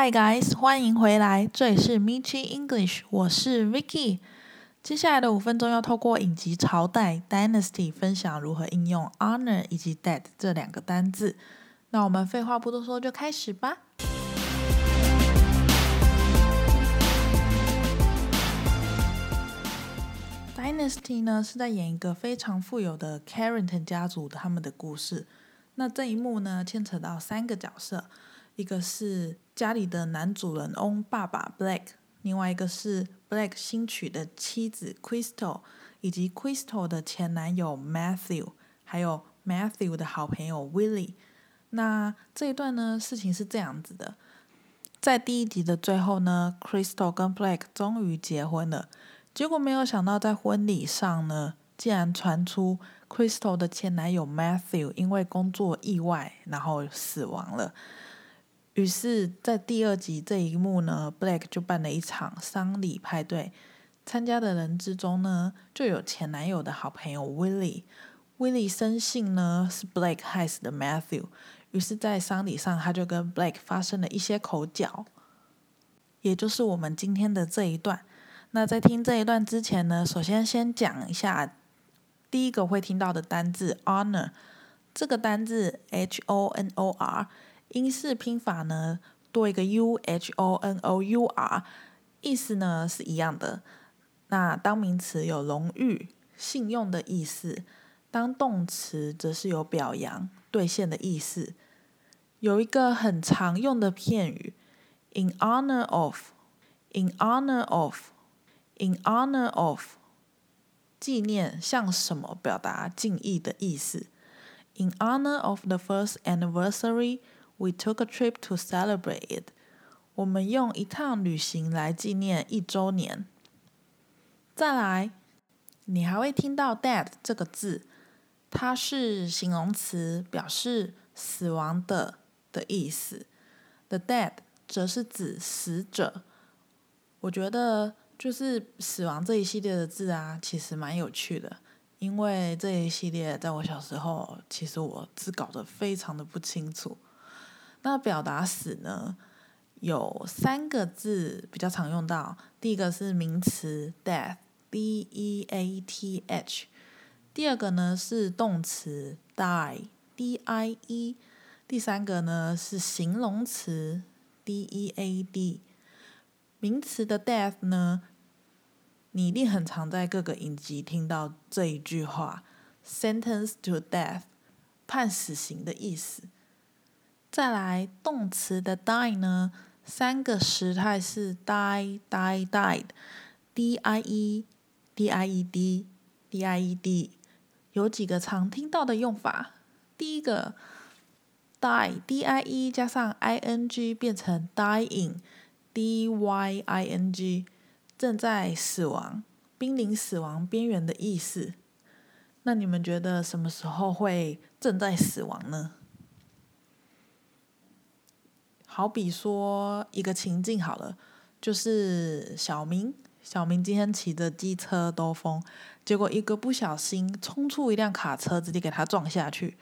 Hi guys，欢迎回来，这里是 Michi English，我是 Vicky。接下来的五分钟要透过影集《朝代》（Dynasty） 分享如何应用 honor 以及 dead 这两个单字。那我们废话不多说，就开始吧。Dynasty 呢是在演一个非常富有的 Carrington 家族的他们的故事。那这一幕呢牵扯到三个角色，一个是家里的男主人翁爸爸 Black，另外一个是 Black 新娶的妻子 Crystal，以及 Crystal 的前男友 Matthew，还有 Matthew 的好朋友 Willie。那这一段呢事情是这样子的，在第一集的最后呢，Crystal 跟 Black 终于结婚了。结果没有想到，在婚礼上呢，竟然传出 Crystal 的前男友 Matthew 因为工作意外，然后死亡了。于是，在第二集这一幕呢，Black 就办了一场丧礼派对。参加的人之中呢，就有前男友的好朋友 Willie。Willie 深信呢是 Black 害死的 Matthew，于是，在丧礼上他就跟 Black 发生了一些口角，也就是我们今天的这一段。那在听这一段之前呢，首先先讲一下第一个会听到的单字 honor。这个单字 h o n o r，英式拼法呢多一个 u h o n o u r，意思呢是一样的。那当名词有荣誉、信用的意思，当动词则是有表扬、兑现的意思。有一个很常用的片语 in honor of，in honor of。In honor of，纪念向什么表达敬意的意思。In honor of the first anniversary, we took a trip to celebrate it。我们用一趟旅行来纪念一周年。再来，你还会听到 dead 这个字，它是形容词，表示死亡的的意思。The dead 则是指死者。我觉得。就是死亡这一系列的字啊，其实蛮有趣的，因为这一系列在我小时候，其实我字搞得非常的不清楚。那表达死呢，有三个字比较常用到，第一个是名词 death，D-E-A-T-H，第二个呢是动词 die，D-I-E，第三个呢是形容词 D-E-A-D。名词的 death 呢，你一定很常在各个影集听到这一句话，sentence to death，判死刑的意思。再来动词的 die 呢，三个时态是 die die died，D-I-E，D-I-E-D，D-I-E-D，有几个常听到的用法。第一个 die D-I-E 加上 I-N-G 变成 dying。D Y I N G，正在死亡、濒临死亡边缘的意思。那你们觉得什么时候会正在死亡呢？好比说一个情境好了，就是小明，小明今天骑着机车兜风，结果一个不小心冲出一辆卡车，直接给他撞下去。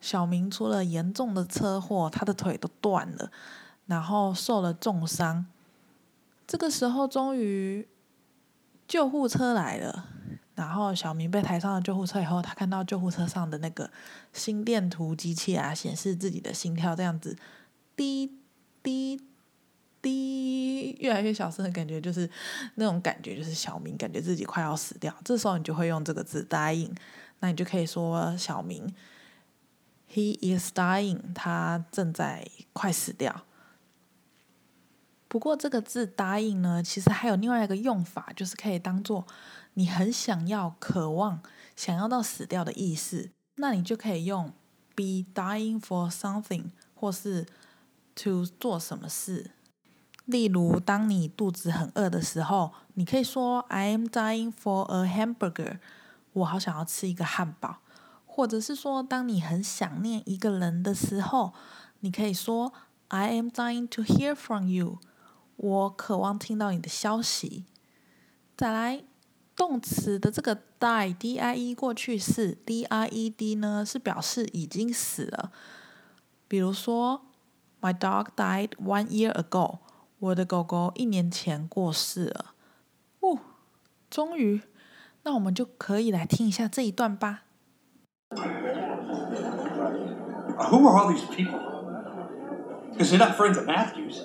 小明出了严重的车祸，他的腿都断了。然后受了重伤，这个时候终于救护车来了。然后小明被抬上了救护车以后，他看到救护车上的那个心电图机器啊，显示自己的心跳这样子，滴滴滴，越来越小声的感觉，就是那种感觉，就是小明感觉自己快要死掉。这时候你就会用这个字 dying，那你就可以说小明，he is dying，他正在快死掉。不过这个字答应呢，其实还有另外一个用法，就是可以当做你很想要、渴望、想要到死掉的意思。那你就可以用 be dying for something，或是 to 做什么事。例如，当你肚子很饿的时候，你可以说 I am dying for a hamburger，我好想要吃一个汉堡。或者是说，当你很想念一个人的时候，你可以说 I am dying to hear from you。我渴望听到你的消息。再来，动词的这个 die d i e 过去式 d i e d 呢，是表示已经死了。比如说 My dog died one year ago. 我的狗狗一年前过世了。哦，终于，那我们就可以来听一下这一段吧。Who are all these people? Because they're not friends of Matthews.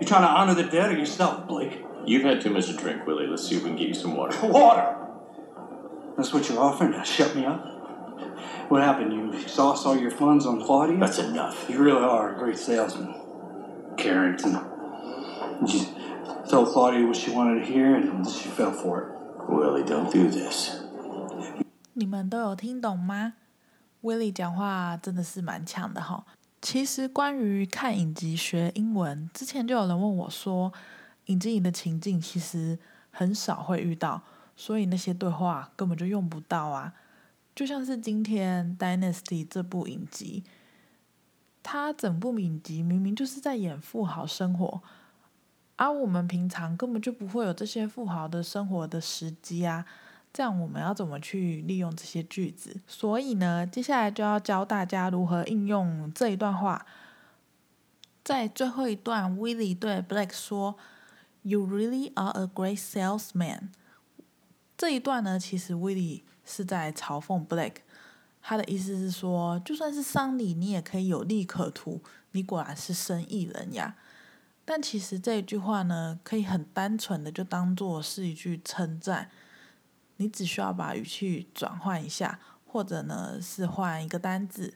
You trying to honor the dead or yourself, Blake? You've had too much to drink, Willie. Let's see if we can get you some water. Water. That's what you're offering to shut me up? What happened? You exhaust all your funds on Claudia? That's enough. You really are a great salesman, Carrington. You told Claudia what she wanted to hear, and she fell for it. Willie, don't do this. 你们都有听懂吗？Willie 讲话真的是蛮强的哈。其实关于看影集学英文，之前就有人问我说，影集里的情境其实很少会遇到，所以那些对话根本就用不到啊。就像是今天《Dynasty》这部影集，它整部影集明明就是在演富豪生活，而我们平常根本就不会有这些富豪的生活的时机啊。这样我们要怎么去利用这些句子？所以呢，接下来就要教大家如何应用这一段话。在最后一段，Willie 对 Blake 说：“You really are a great salesman。”这一段呢，其实 Willie 是在嘲讽 Blake，他的意思是说，就算是丧礼，你也可以有利可图，你果然是生意人呀。但其实这一句话呢，可以很单纯的就当做是一句称赞。你只需要把语气转换一下，或者呢是换一个单字。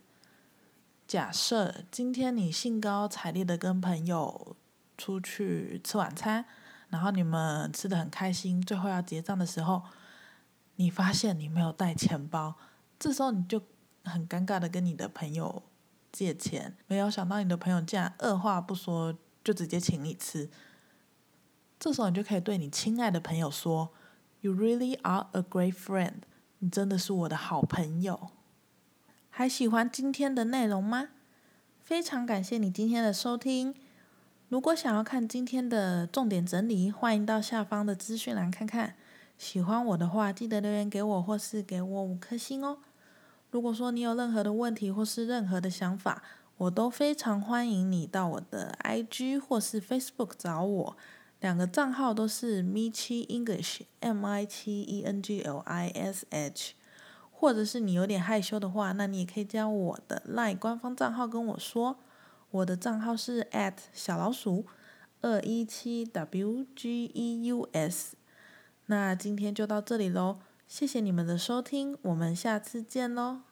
假设今天你兴高采烈的跟朋友出去吃晚餐，然后你们吃的很开心，最后要结账的时候，你发现你没有带钱包，这时候你就很尴尬的跟你的朋友借钱，没有想到你的朋友竟然二话不说就直接请你吃，这时候你就可以对你亲爱的朋友说。You really are a great friend. 你真的是我的好朋友。还喜欢今天的内容吗？非常感谢你今天的收听。如果想要看今天的重点整理，欢迎到下方的资讯栏看看。喜欢我的话，记得留言给我，或是给我五颗星哦。如果说你有任何的问题或是任何的想法，我都非常欢迎你到我的 IG 或是 Facebook 找我。两个账号都是 Michi English，M I 七 E N G L I S H，或者是你有点害羞的话，那你也可以加我的 LINE 官方账号跟我说，我的账号是 at 小老鼠二一七 W G E U S。那今天就到这里喽，谢谢你们的收听，我们下次见喽。